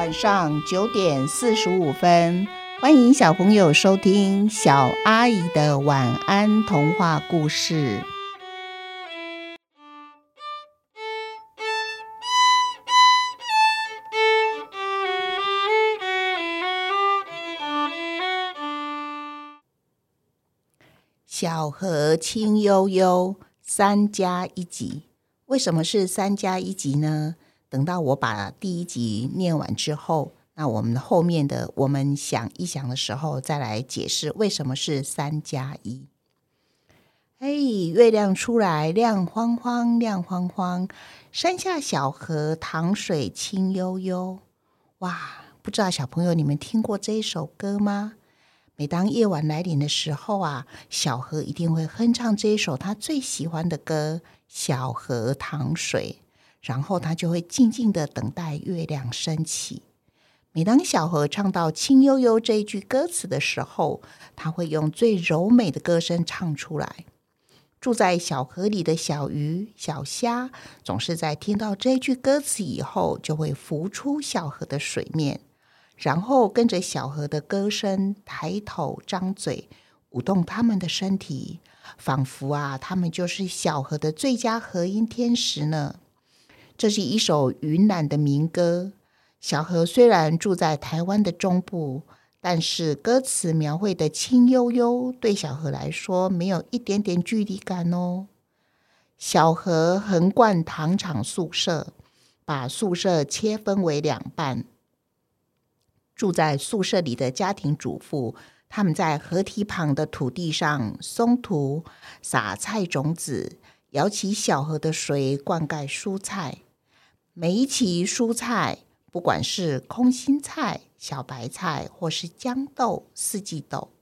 晚上九点四十五分，欢迎小朋友收听小阿姨的晚安童话故事。小河清悠悠，三加一集。为什么是三加一集呢？等到我把第一集念完之后，那我们后面的我们想一想的时候，再来解释为什么是三加一。哎，月亮出来，亮晃晃，亮晃晃，山下小河淌水清悠悠。哇，不知道小朋友你们听过这一首歌吗？每当夜晚来临的时候啊，小河一定会哼唱这一首他最喜欢的歌《小河淌水》。然后他就会静静的等待月亮升起。每当小河唱到“清悠悠”这一句歌词的时候，他会用最柔美的歌声唱出来。住在小河里的小鱼、小虾，总是在听到这句歌词以后，就会浮出小河的水面，然后跟着小河的歌声抬头张嘴，舞动他们的身体，仿佛啊，他们就是小河的最佳和音天使呢。这是一首云南的民歌。小河虽然住在台湾的中部，但是歌词描绘的清悠悠，对小河来说没有一点点距离感哦。小河横贯糖厂宿舍，把宿舍切分为两半。住在宿舍里的家庭主妇，他们在河堤旁的土地上松土、撒菜种子，舀起小河的水灌溉蔬菜。每一期蔬菜，不管是空心菜、小白菜，或是豇豆、四季豆，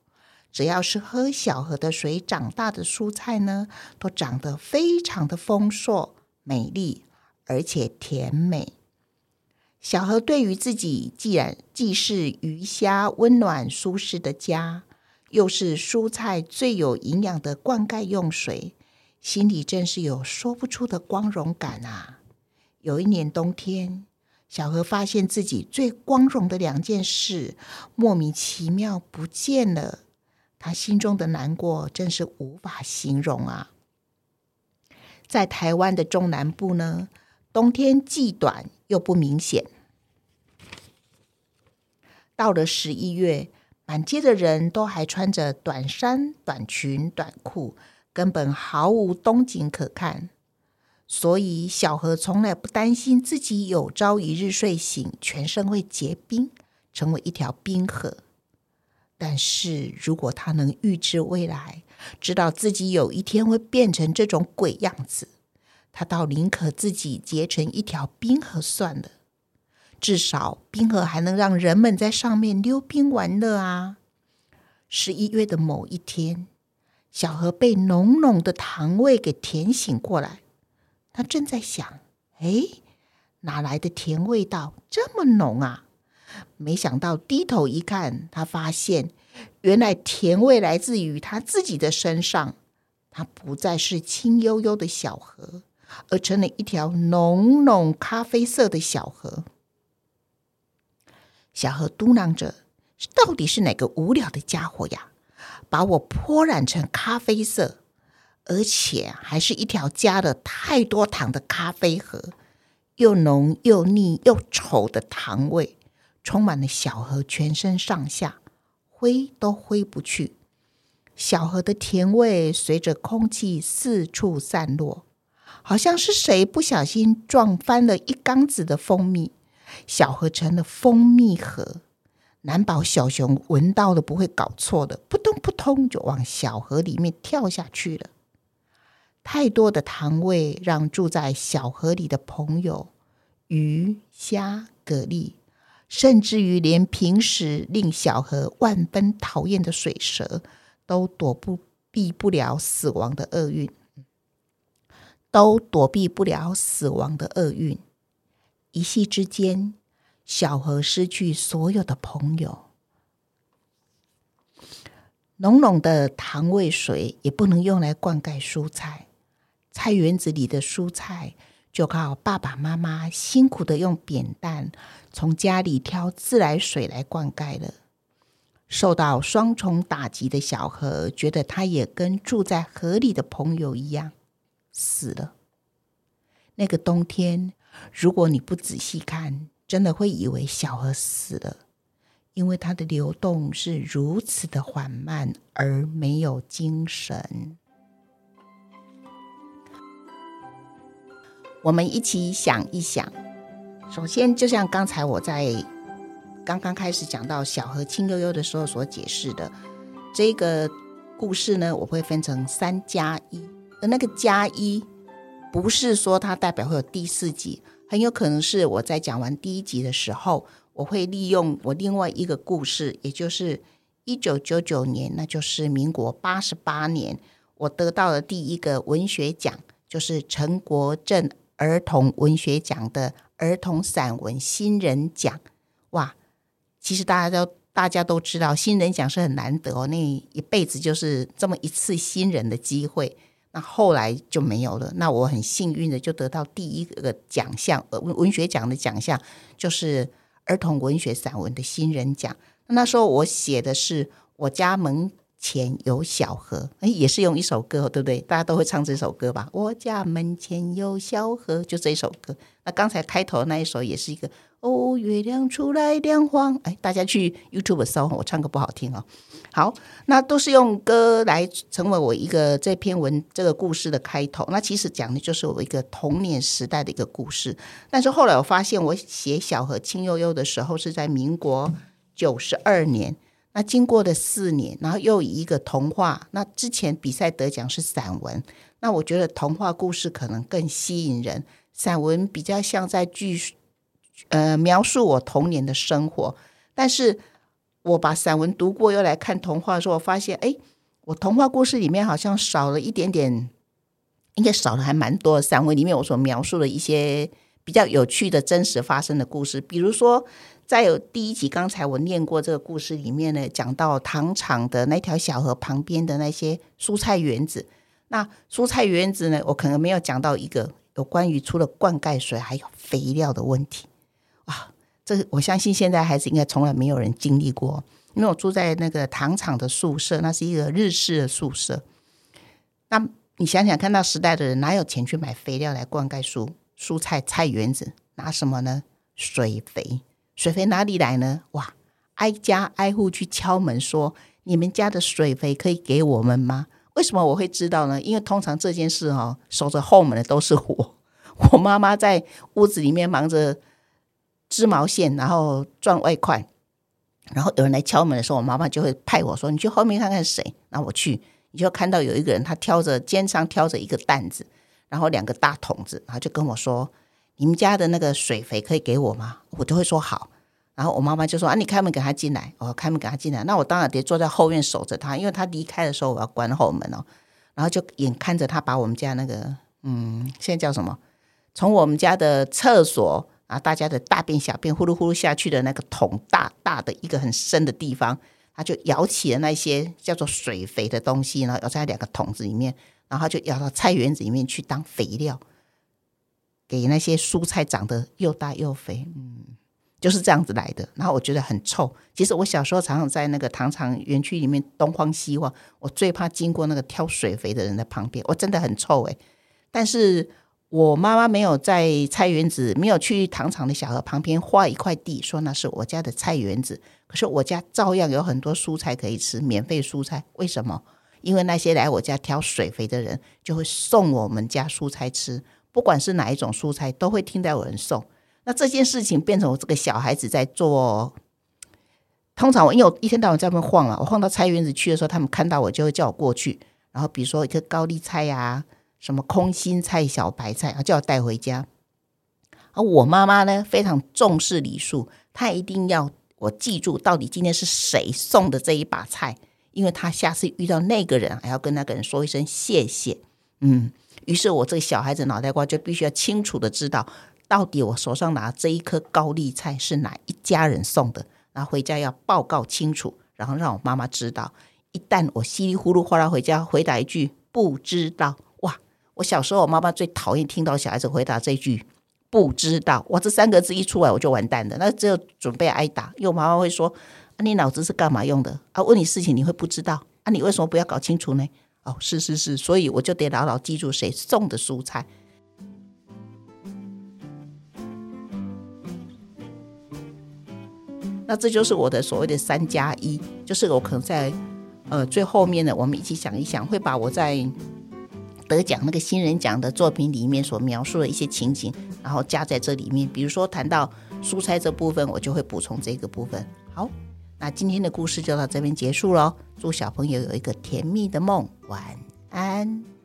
只要是喝小河的水长大的蔬菜呢，都长得非常的丰硕、美丽，而且甜美。小河对于自己，既然既是鱼虾温暖舒适的家，又是蔬菜最有营养的灌溉用水，心里真是有说不出的光荣感啊！有一年冬天，小何发现自己最光荣的两件事莫名其妙不见了，他心中的难过真是无法形容啊！在台湾的中南部呢，冬天既短又不明显。到了十一月，满街的人都还穿着短衫、短裙、短裤，根本毫无冬景可看。所以，小河从来不担心自己有朝一日睡醒，全身会结冰，成为一条冰河。但是如果他能预知未来，知道自己有一天会变成这种鬼样子，他倒宁可自己结成一条冰河算了。至少，冰河还能让人们在上面溜冰玩乐啊！十一月的某一天，小河被浓浓的糖味给甜醒过来。他正在想：“哎，哪来的甜味道这么浓啊？”没想到低头一看，他发现原来甜味来自于他自己的身上。它不再是清悠悠的小河，而成了一条浓浓咖啡色的小河。小河嘟囔着：“到底是哪个无聊的家伙呀，把我泼染成咖啡色？”而且还是一条加了太多糖的咖啡河，又浓又腻又丑的糖味，充满了小河全身上下，挥都挥不去。小河的甜味随着空气四处散落，好像是谁不小心撞翻了一缸子的蜂蜜，小河成了蜂蜜河。难保小熊闻到了不会搞错的，扑通扑通就往小河里面跳下去了。太多的糖味让住在小河里的朋友鱼虾蛤蜊，甚至于连平时令小河万分讨厌的水蛇，都躲不避不了死亡的厄运，都躲避不了死亡的厄运。一夕之间，小河失去所有的朋友，浓浓的糖味水也不能用来灌溉蔬菜。菜园子里的蔬菜就靠爸爸妈妈辛苦的用扁担从家里挑自来水来灌溉了。受到双重打击的小何，觉得他也跟住在河里的朋友一样死了。那个冬天，如果你不仔细看，真的会以为小河死了，因为它的流动是如此的缓慢而没有精神。我们一起想一想，首先，就像刚才我在。刚刚开始讲到小河清悠悠的时候所解释的这个故事呢，我会分成三加一，而那个加一不是说它代表会有第四集，很有可能是我在讲完第一集的时候，我会利用我另外一个故事，也就是一九九九年，那就是民国八十八年，我得到了第一个文学奖，就是陈国正儿童文学奖的儿童散文新人奖，哇！其实大家都大家都知道，新人奖是很难得，那一辈子就是这么一次新人的机会。那后来就没有了。那我很幸运的就得到第一个奖项，文文学奖的奖项，就是儿童文学散文的新人奖。那时候我写的是我家门前有小河，哎，也是用一首歌，对不对？大家都会唱这首歌吧？我家门前有小河，就这首歌。那刚才开头那一首也是一个。哦，月亮出来亮晃，哎，大家去 YouTube 搜，我唱歌不好听哦。好，那都是用歌来成为我一个这篇文这个故事的开头。那其实讲的就是我一个童年时代的一个故事。但是后来我发现，我写小河清悠悠的时候是在民国九十二年。那经过了四年，然后又以一个童话。那之前比赛得奖是散文，那我觉得童话故事可能更吸引人，散文比较像在叙呃，描述我童年的生活，但是我把散文读过，又来看童话的时候，我发现，哎，我童话故事里面好像少了一点点，应该少了还蛮多。散文里面我所描述的一些比较有趣的真实发生的故事，比如说，在有第一集刚才我念过这个故事里面呢，讲到糖厂的那条小河旁边的那些蔬菜园子，那蔬菜园子呢，我可能没有讲到一个有关于除了灌溉水还有肥料的问题。啊，这我相信现在孩子应该从来没有人经历过，因为我住在那个糖厂的宿舍，那是一个日式的宿舍。那你想想看，那时代的人哪有钱去买肥料来灌溉蔬蔬菜菜园子？拿什么呢？水肥，水肥哪里来呢？哇，挨家挨户去敲门说：“你们家的水肥可以给我们吗？”为什么我会知道呢？因为通常这件事哈，守着后门的都是我，我妈妈在屋子里面忙着。织毛线，然后赚外快，然后有人来敲门的时候，我妈妈就会派我说：“你去后面看看谁。”那我去，你就看到有一个人，他挑着肩上挑着一个担子，然后两个大桶子，然后就跟我说：“你们家的那个水肥可以给我吗？”我就会说好。然后我妈妈就说：“啊，你开门给他进来。”我开门给他进来，那我当然得坐在后院守着他，因为他离开的时候我要关后门哦。然后就眼看着他把我们家那个嗯，现在叫什么？从我们家的厕所。啊！大家的大便、小便呼噜呼噜下去的那个桶，大大的一个很深的地方，他就舀起了那些叫做水肥的东西，然后舀在两个桶子里面，然后就舀到菜园子里面去当肥料，给那些蔬菜长得又大又肥。嗯，就是这样子来的。然后我觉得很臭。其实我小时候常常在那个糖厂园区里面东晃西晃，我最怕经过那个挑水肥的人的旁边，我真的很臭诶。但是。我妈妈没有在菜园子，没有去糖厂的小河旁边画一块地，说那是我家的菜园子。可是我家照样有很多蔬菜可以吃，免费蔬菜。为什么？因为那些来我家挑水肥的人，就会送我们家蔬菜吃，不管是哪一种蔬菜，都会听到有人送。那这件事情变成我这个小孩子在做。通常我因为我一天到晚在外面晃啊，我晃到菜园子去的时候，他们看到我就会叫我过去。然后比如说一颗高丽菜呀。什么空心菜、小白菜啊，叫我带回家。而我妈妈呢，非常重视礼数，她一定要我记住到底今天是谁送的这一把菜，因为她下次遇到那个人，还要跟那个人说一声谢谢。嗯，于是我这个小孩子脑袋瓜就必须要清楚的知道，到底我手上拿这一颗高丽菜是哪一家人送的，然后回家要报告清楚，然后让我妈妈知道。一旦我稀里糊涂哗啦回家回答一句不知道。哇我小时候，我妈妈最讨厌听到小孩子回答这句“不知道”。哇，这三个字一出来，我就完蛋了。那只有准备挨打，因为我妈妈会说：“啊，你脑子是干嘛用的？啊，问你事情你会不知道？啊，你为什么不要搞清楚呢？”哦，是是是，所以我就得牢牢记住谁送的蔬菜。那这就是我的所谓的三加一，就是我可能在呃最后面呢，我们一起想一想，会把我在得奖那个新人奖的作品里面所描述的一些情景，然后加在这里面。比如说谈到蔬菜这部分，我就会补充这个部分。好，那今天的故事就到这边结束喽。祝小朋友有一个甜蜜的梦，晚安。